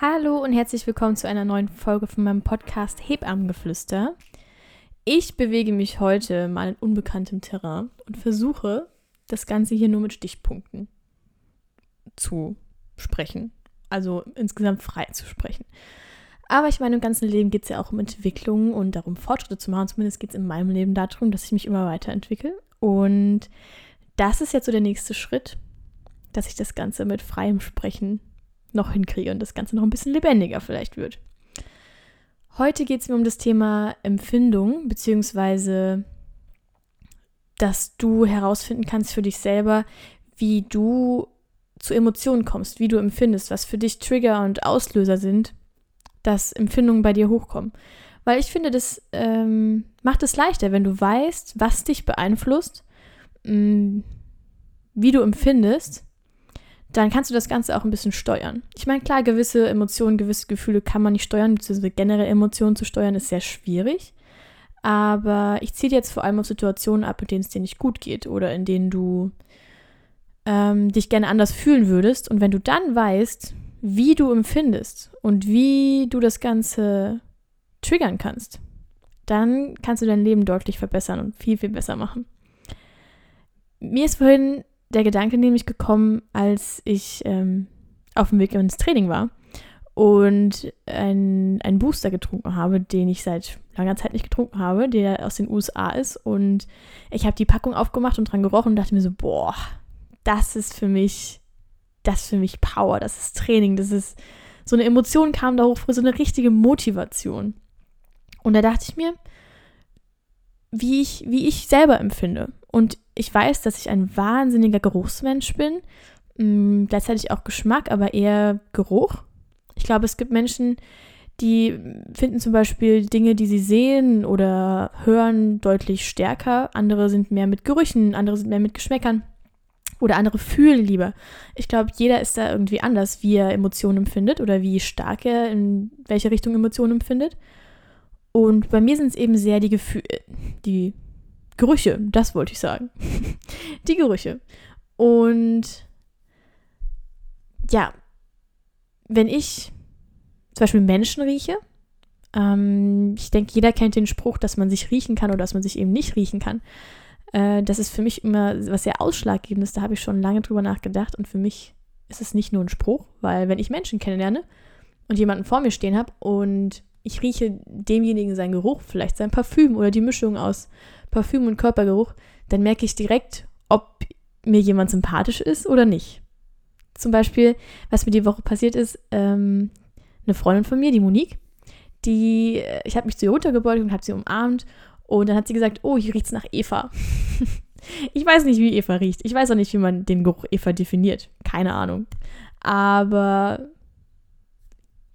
Hallo und herzlich willkommen zu einer neuen Folge von meinem Podcast Hebammengeflüster. Ich bewege mich heute mal in unbekanntem Terrain und versuche, das Ganze hier nur mit Stichpunkten zu sprechen. Also insgesamt frei zu sprechen. Aber ich meine, im ganzen Leben geht es ja auch um Entwicklung und darum, Fortschritte zu machen. Zumindest geht es in meinem Leben darum, dass ich mich immer weiterentwickle. Und das ist jetzt so der nächste Schritt, dass ich das Ganze mit freiem Sprechen noch hinkriege und das Ganze noch ein bisschen lebendiger vielleicht wird. Heute geht es mir um das Thema Empfindung, beziehungsweise dass du herausfinden kannst für dich selber, wie du zu Emotionen kommst, wie du empfindest, was für dich Trigger und Auslöser sind, dass Empfindungen bei dir hochkommen. Weil ich finde, das ähm, macht es leichter, wenn du weißt, was dich beeinflusst, mh, mm, wie du empfindest dann kannst du das Ganze auch ein bisschen steuern. Ich meine, klar, gewisse Emotionen, gewisse Gefühle kann man nicht steuern, beziehungsweise generell Emotionen zu steuern ist sehr schwierig. Aber ich ziehe jetzt vor allem auf Situationen ab, in denen es dir nicht gut geht oder in denen du ähm, dich gerne anders fühlen würdest. Und wenn du dann weißt, wie du empfindest und wie du das Ganze triggern kannst, dann kannst du dein Leben deutlich verbessern und viel, viel besser machen. Mir ist vorhin der Gedanke nämlich gekommen, als ich ähm, auf dem Weg ins Training war und einen Booster getrunken habe, den ich seit langer Zeit nicht getrunken habe, der aus den USA ist. Und ich habe die Packung aufgemacht und dran gerochen und dachte mir so, boah, das ist für mich, das ist für mich Power, das ist Training, das ist so eine Emotion kam da hoch, so eine richtige Motivation. Und da dachte ich mir, wie ich, wie ich selber empfinde. Und ich weiß, dass ich ein wahnsinniger Geruchsmensch bin. Mh, mm, gleichzeitig auch Geschmack, aber eher Geruch. Ich glaube, es gibt Menschen, die finden zum Beispiel Dinge, die sie sehen oder hören, deutlich stärker. Andere sind mehr mit Gerüchen, andere sind mehr mit Geschmäckern. Oder andere fühlen lieber. Ich glaube, jeder ist da irgendwie anders, wie er Emotionen empfindet oder wie stark er in welche Richtung Emotionen empfindet. Und bei mir sind es eben sehr die Gefühle, die Gerüche, das wollte ich sagen. die Gerüche. Und ja, wenn ich zum Beispiel Menschen rieche, ähm, ich denke, jeder kennt den Spruch, dass man sich riechen kann oder dass man sich eben nicht riechen kann. Äh, das ist für mich immer was sehr Ausschlaggebendes. Da habe ich schon lange drüber nachgedacht und für mich ist es nicht nur ein Spruch, weil wenn ich Menschen kennenlerne und jemanden vor mir stehen habe und ich rieche demjenigen seinen Geruch, vielleicht sein Parfüm oder die Mischung aus Parfüm und Körpergeruch, dann merke ich direkt, ob mir jemand sympathisch ist oder nicht. Zum Beispiel, was mir die Woche passiert ist, ähm, eine Freundin von mir, die Monique, die, äh, ich habe mich zu ihr runtergebeugt und habe sie umarmt und dann hat sie gesagt, oh, hier riecht es nach Eva. ich weiß nicht, wie Eva riecht. Ich weiß auch nicht, wie man den Geruch Eva definiert. Keine Ahnung. Aber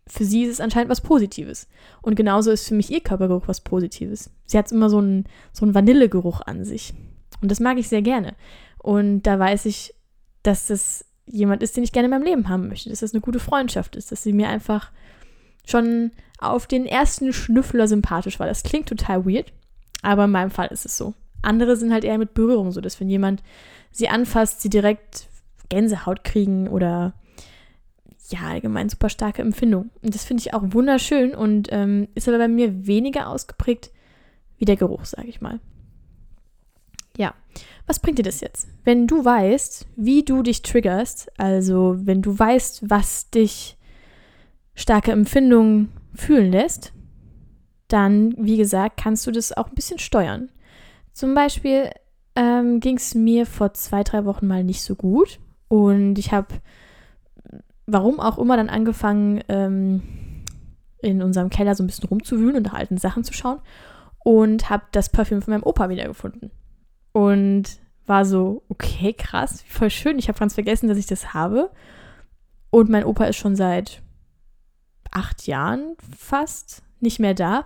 für sie ist es anscheinend was Positives. Und genauso ist für mich ihr Körpergeruch was Positives. Sie hat immer so einen, so einen Vanillegeruch an sich. Und das mag ich sehr gerne. Und da weiß ich, dass das jemand ist, den ich gerne in meinem Leben haben möchte, dass das eine gute Freundschaft ist, dass sie mir einfach schon auf den ersten Schnüffler sympathisch war. Das klingt total weird, aber in meinem Fall ist es so. Andere sind halt eher mit Berührung so, dass wenn jemand sie anfasst, sie direkt Gänsehaut kriegen oder ja, allgemein super starke Empfindung. Und das finde ich auch wunderschön und ähm, ist aber bei mir weniger ausgeprägt wie der Geruch, sage ich mal. Ja, was bringt dir das jetzt? Wenn du weißt, wie du dich triggerst, also wenn du weißt, was dich starke Empfindungen fühlen lässt, dann, wie gesagt, kannst du das auch ein bisschen steuern. Zum Beispiel ähm, ging es mir vor zwei, drei Wochen mal nicht so gut und ich habe warum auch immer dann angefangen, ähm, in unserem Keller so ein bisschen rumzuwühlen und nach alten Sachen zu schauen und habe das Parfüm von meinem Opa wiedergefunden. Und war so, okay, krass, voll schön. Ich habe ganz vergessen, dass ich das habe. Und mein Opa ist schon seit acht Jahren fast nicht mehr da.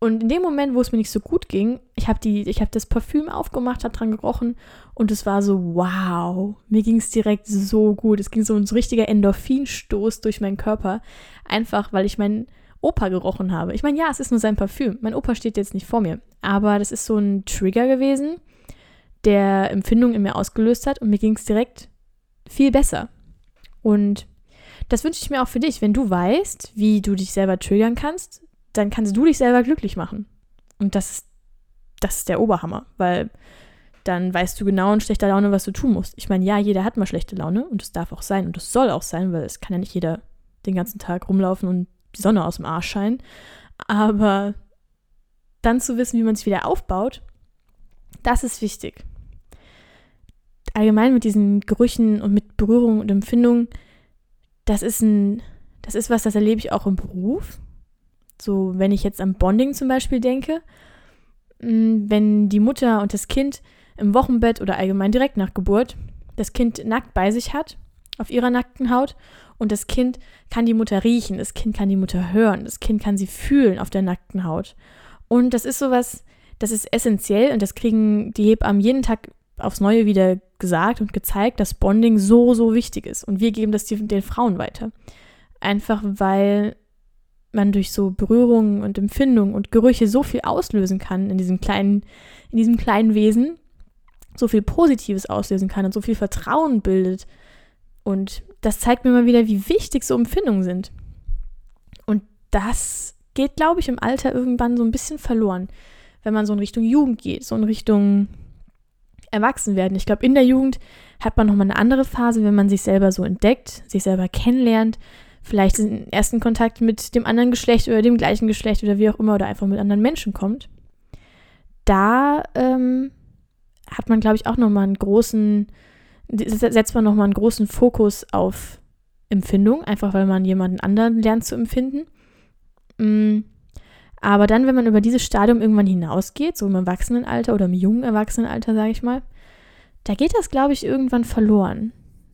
Und in dem Moment, wo es mir nicht so gut ging, ich habe hab das Parfüm aufgemacht, habe dran gerochen und es war so, wow, mir ging es direkt so gut. Es ging so ein richtiger Endorphinstoß durch meinen Körper, einfach weil ich meinen Opa gerochen habe. Ich meine, ja, es ist nur sein Parfüm. Mein Opa steht jetzt nicht vor mir, aber das ist so ein Trigger gewesen, der Empfindungen in mir ausgelöst hat und mir ging es direkt viel besser. Und das wünsche ich mir auch für dich. Wenn du weißt, wie du dich selber triggern kannst, dann kannst du dich selber glücklich machen. Und das ist, das ist der Oberhammer, weil dann weißt du genau in schlechter Laune, was du tun musst. Ich meine, ja, jeder hat mal schlechte Laune und es darf auch sein und es soll auch sein, weil es kann ja nicht jeder den ganzen Tag rumlaufen und die Sonne aus dem Arsch scheinen. Aber dann zu wissen, wie man sich wieder aufbaut, das ist wichtig. Allgemein mit diesen Gerüchen und mit Berührung und Empfindungen, das ist ein, das ist was, das erlebe ich auch im Beruf. So, wenn ich jetzt an Bonding zum Beispiel denke, mm, wenn die Mutter und das Kind im Wochenbett oder allgemein direkt nach Geburt das Kind nackt bei sich hat, auf ihrer nackten Haut, und das Kind kann die Mutter riechen, das Kind kann die Mutter hören, das Kind kann sie fühlen auf der nackten Haut. Und das ist sowas, das ist essentiell und das kriegen die Hebammen jeden Tag aufs Neue wieder gesagt und gezeigt, dass Bonding so, so wichtig ist. Und wir geben das den Frauen weiter. Einfach weil man durch so Berührungen und Empfindungen und Gerüche so viel auslösen kann in diesem kleinen, in diesem kleinen Wesen, so viel Positives auslösen kann und so viel Vertrauen bildet. Und das zeigt mir mal wieder, wie wichtig so Empfindungen sind. Und das geht, glaube ich, im Alter irgendwann so ein bisschen verloren, wenn man so in Richtung Jugend geht, so in Richtung Erwachsenwerden. Ich glaube, in der Jugend hat man nochmal eine andere Phase, wenn man sich selber so entdeckt, sich selber kennenlernt, vielleicht den ersten Kontakt mit dem anderen Geschlecht oder dem gleichen Geschlecht oder wie auch immer oder einfach mit anderen Menschen kommt. Da ähm, hat man, glaube ich, auch nochmal einen großen, setzt man nochmal einen großen Fokus auf Empfindung, einfach weil man jemanden anderen lernt zu empfinden. Mm. Aber dann, wenn man über dieses Stadium irgendwann hinausgeht, so im Erwachsenenalter oder im jungen Erwachsenenalter, sage ich mal, da geht das, glaube ich, irgendwann verloren.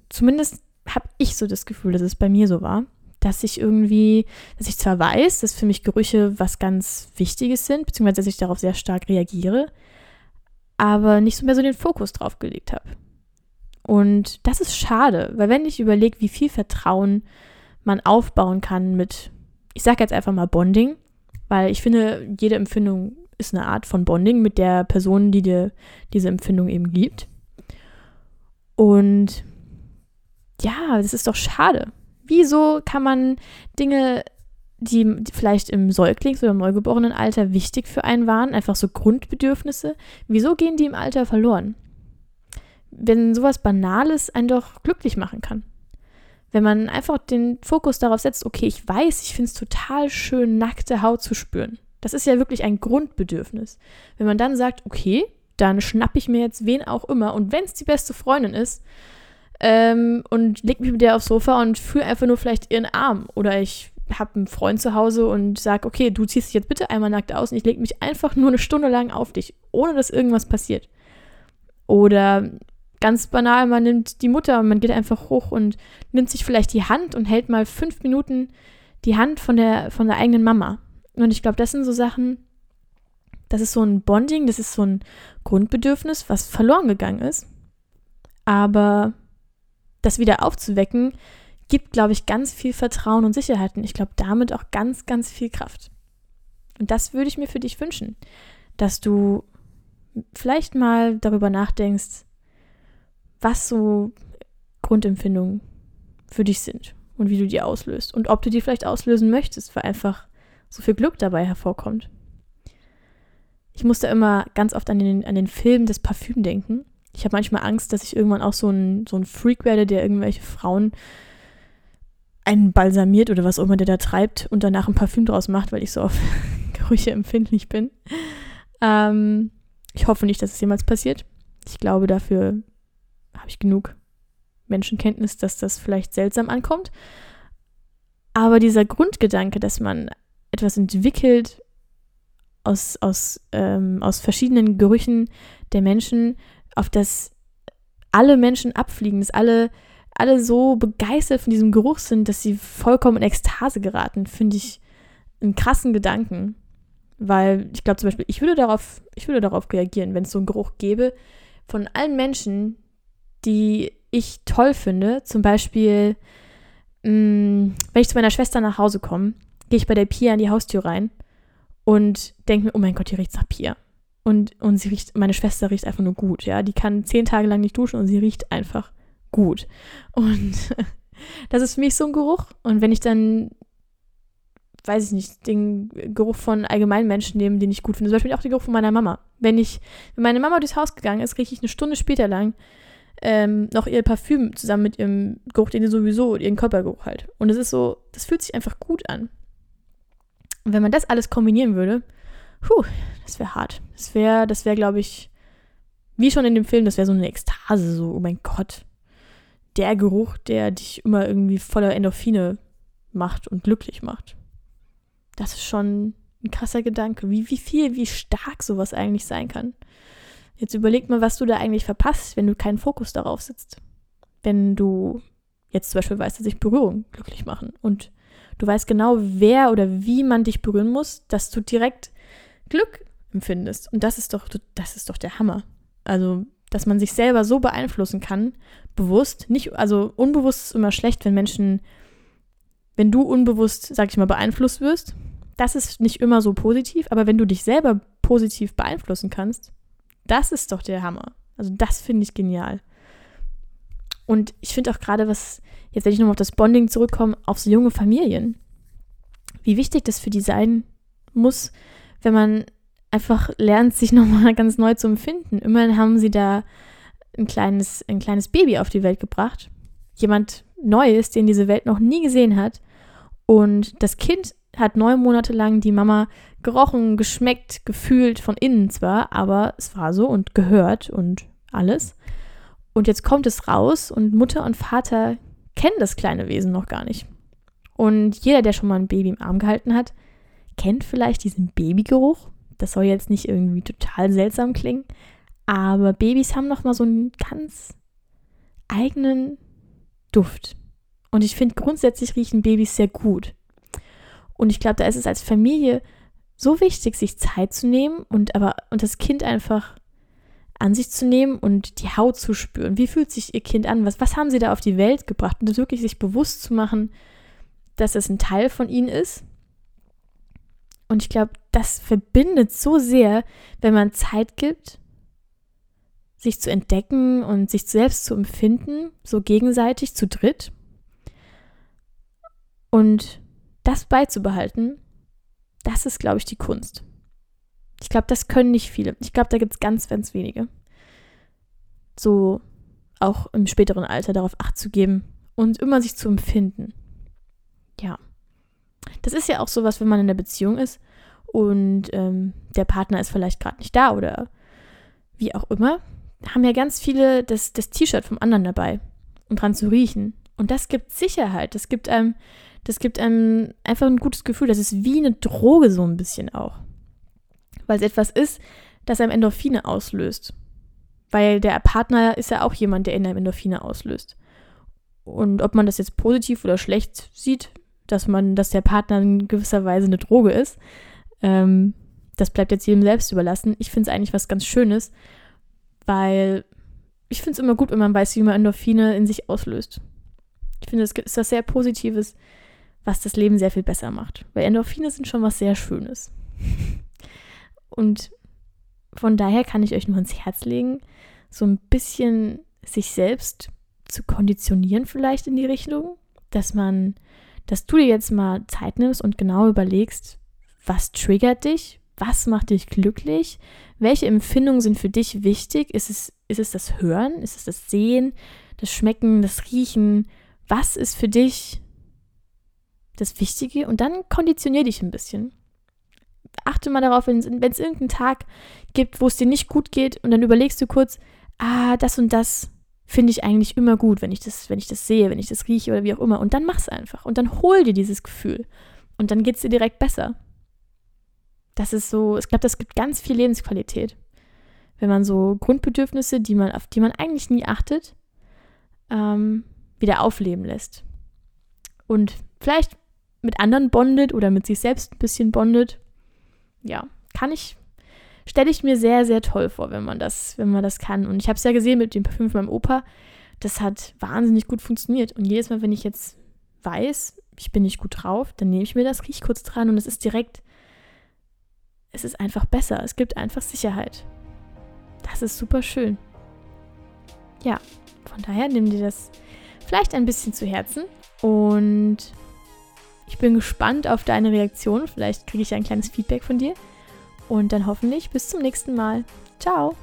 Zumindest habe ich so das Gefühl, dass es bei mir so war, dass ich irgendwie, dass ich zwar weiß, dass für mich Gerüche was ganz Wichtiges sind, beziehungsweise dass ich darauf sehr stark reagiere, aber nicht so mehr so den Fokus drauf gelegt habe. Und das ist schade, weil wenn ich überlege, wie viel Vertrauen man aufbauen kann mit, ich sage jetzt einfach mal Bonding, weil ich finde, jede Empfindung ist eine Art von Bonding mit der Person, die dir diese Empfindung eben gibt. Und ja, das ist doch schade. Wieso kann man Dinge die vielleicht im Säuglings- oder im Neugeborenenalter wichtig für einen waren, einfach so Grundbedürfnisse, wieso gehen die im Alter verloren? Wenn sowas Banales einen doch glücklich machen kann. Wenn man einfach den Fokus darauf setzt, okay, ich weiß, ich finde es total schön, nackte Haut zu spüren. Das ist ja wirklich ein Grundbedürfnis. Wenn man dann sagt, okay, dann schnappe ich mir jetzt wen auch immer und wenn es die beste Freundin ist ähm, und leg mich mit der aufs Sofa und fühle einfach nur vielleicht ihren Arm oder ich habe einen Freund zu Hause und sage, okay, du ziehst dich jetzt bitte einmal nackt aus und ich lege mich einfach nur eine Stunde lang auf dich, ohne dass irgendwas passiert. Oder ganz banal, man nimmt die Mutter und man geht einfach hoch und nimmt sich vielleicht die Hand und hält mal fünf Minuten die Hand von der, von der eigenen Mama. Und ich glaube, das sind so Sachen, das ist so ein Bonding, das ist so ein Grundbedürfnis, was verloren gegangen ist. Aber das wieder aufzuwecken, gibt, glaube ich, ganz viel Vertrauen und Sicherheit und ich glaube damit auch ganz, ganz viel Kraft. Und das würde ich mir für dich wünschen, dass du vielleicht mal darüber nachdenkst, was so Grundempfindungen für dich sind und wie du die auslöst und ob du die vielleicht auslösen möchtest, weil einfach so viel Glück dabei hervorkommt. Ich musste immer ganz oft an den, an den Film des Parfüm denken. Ich habe manchmal Angst, dass ich irgendwann auch so ein, so ein Freak werde, der irgendwelche Frauen einen balsamiert oder was auch immer der da treibt und danach ein Parfüm draus macht, weil ich so auf Gerüche empfindlich bin. Ähm, ich hoffe nicht, dass es jemals passiert. Ich glaube, dafür habe ich genug Menschenkenntnis, dass das vielleicht seltsam ankommt. Aber dieser Grundgedanke, dass man etwas entwickelt aus, aus, ähm, aus verschiedenen Gerüchen der Menschen, auf das alle Menschen abfliegen, dass alle alle so begeistert von diesem Geruch sind, dass sie vollkommen in Ekstase geraten, finde ich einen krassen Gedanken. Weil ich glaube zum Beispiel, ich würde darauf, ich würde darauf reagieren, wenn es so einen Geruch gäbe von allen Menschen, die ich toll finde. Zum Beispiel, mh, mm, wenn ich zu meiner Schwester nach Hause komme, gehe ich bei der Pia an die Haustür rein und denke mir, oh mein Gott, hier riecht nach Pia. Und, und sie riecht, meine Schwester riecht einfach nur gut, ja. Die kann zehn Tage lang nicht duschen und sie riecht einfach gut. Und Das ist für mich so ein Geruch. Und wenn ich dann, weiß ich nicht, den Geruch von allgemeinen Menschen nehme, den ich gut finde, zum Beispiel auch den Geruch von meiner Mama. Wenn ich, wenn meine Mama durchs Haus gegangen ist, rieche ich eine Stunde später lang ähm, noch ihr Parfüm zusammen mit ihrem Geruch, den sie sowieso, ihren Körpergeruch halt. Und es ist so, das fühlt sich einfach gut an. Und wenn man das alles kombinieren würde, puh, das wäre hart. Das wäre, das wäre, glaube ich, wie schon in dem Film, das wäre so eine Ekstase, so, oh mein Gott. Der Geruch, der dich immer irgendwie voller Endorphine macht und glücklich macht. Das ist schon ein krasser Gedanke, wie, wie viel, wie stark sowas eigentlich sein kann. Jetzt überleg mal, was du da eigentlich verpasst, wenn du keinen Fokus darauf sitzt. Wenn du jetzt zum Beispiel weißt, dass sich Berührung glücklich machen und du weißt genau, wer oder wie man dich berühren muss, dass du direkt Glück empfindest. Und das ist doch, das ist doch der Hammer. Also, dass man sich selber so beeinflussen kann, bewusst, nicht, also unbewusst ist immer schlecht, wenn Menschen, wenn du unbewusst, sag ich mal, beeinflusst wirst. Das ist nicht immer so positiv, aber wenn du dich selber positiv beeinflussen kannst, das ist doch der Hammer. Also das finde ich genial. Und ich finde auch gerade, was, jetzt wenn ich nochmal auf das Bonding zurückkomme, auf so junge Familien. Wie wichtig das für die sein muss, wenn man einfach lernt, sich nochmal ganz neu zu empfinden. Immerhin haben sie da ein kleines, ein kleines Baby auf die Welt gebracht. Jemand Neues, den diese Welt noch nie gesehen hat. Und das Kind hat neun Monate lang die Mama gerochen, geschmeckt, gefühlt, von innen zwar, aber es war so und gehört und alles. Und jetzt kommt es raus und Mutter und Vater kennen das kleine Wesen noch gar nicht. Und jeder, der schon mal ein Baby im Arm gehalten hat, kennt vielleicht diesen Babygeruch. Das soll jetzt nicht irgendwie total seltsam klingen, aber Babys haben noch mal so einen ganz eigenen Duft. Und ich finde grundsätzlich riechen Babys sehr gut. Und ich glaube, da ist es als Familie so wichtig, sich Zeit zu nehmen und aber und das Kind einfach an sich zu nehmen und die Haut zu spüren. Wie fühlt sich ihr Kind an? Was, was haben sie da auf die Welt gebracht? Und das wirklich sich bewusst zu machen, dass es ein Teil von ihnen ist. Und ich glaube, das verbindet so sehr, wenn man Zeit gibt, sich zu entdecken und sich selbst zu empfinden, so gegenseitig zu dritt. Und das beizubehalten, das ist, glaube ich, die Kunst. Ich glaube, das können nicht viele. Ich glaube, da gibt es ganz, ganz wenige. So auch im späteren Alter darauf Acht zu geben und immer sich zu empfinden. Ja. Das ist ja auch sowas, wenn man in der Beziehung ist und ähm, der Partner ist vielleicht gerade nicht da oder wie auch immer, haben ja ganz viele das, das T-Shirt vom anderen dabei, um dran zu riechen. Und das gibt Sicherheit. Das gibt einem das gibt einem einfach ein gutes Gefühl. Das ist wie eine Droge so ein bisschen auch. Weil es etwas ist, das einem Endorphine auslöst. Weil der Partner ist ja auch jemand, der in einem Endorphine auslöst. Und ob man das jetzt positiv oder schlecht sieht, dass man, dass der Partner in gewisser Weise eine Droge ist, ähm, das bleibt jetzt jedem selbst überlassen. Ich finde es eigentlich was ganz Schönes, weil ich finde es immer gut, wenn man weiß, wie man Endorphine in sich auslöst. Ich finde, es ist was sehr Positives, was das Leben sehr viel besser macht. Weil Endorphine sind schon was sehr Schönes. Und von daher kann ich euch nur ins Herz legen, so ein bisschen sich selbst zu konditionieren vielleicht in die Richtung, dass man, dass du dir jetzt mal Zeit nimmst und genau überlegst, was triggert dich, was macht dich glücklich, welche Empfindungen sind für dich wichtig, ist es, ist es das Hören, ist es das Sehen, das Schmecken, das Riechen, was ist für dich das Wichtige? Und dann konditionier dich ein bisschen. Achte mal darauf, wenn es irgendeinen Tag gibt, wo es dir nicht gut geht und dann überlegst du kurz, ah, das und das finde ich eigentlich immer gut, wenn ich das, wenn ich das sehe, wenn ich das rieche oder wie auch immer. Und dann mach's einfach. Und dann hol dir dieses Gefühl. Und dann geht es dir direkt besser. Das ist so, ich glaube, das gibt ganz viel Lebensqualität. Wenn man so Grundbedürfnisse, die man, auf die man eigentlich nie achtet, ähm, wieder aufleben lässt. Und vielleicht mit anderen bondet oder mit sich selbst ein bisschen bondet. Ja, kann ich, stelle ich mir sehr, sehr toll vor, wenn man das, wenn man das kann. Und ich habe es ja gesehen mit dem Parfüm von meinem Opa. Das hat wahnsinnig gut funktioniert. Und jedes Mal, wenn ich jetzt weiß, ich bin nicht gut drauf, dann nehme ich mir das, rieche kurz dran und es ist direkt, es ist einfach besser. Es gibt einfach Sicherheit. Das ist super schön. Ja, von daher nimm dir das vielleicht ein bisschen zu Herzen und ich bin gespannt auf deine Reaktion. Vielleicht kriege ich ein kleines Feedback von dir. Und dann hoffentlich bis zum nächsten Mal. Ciao!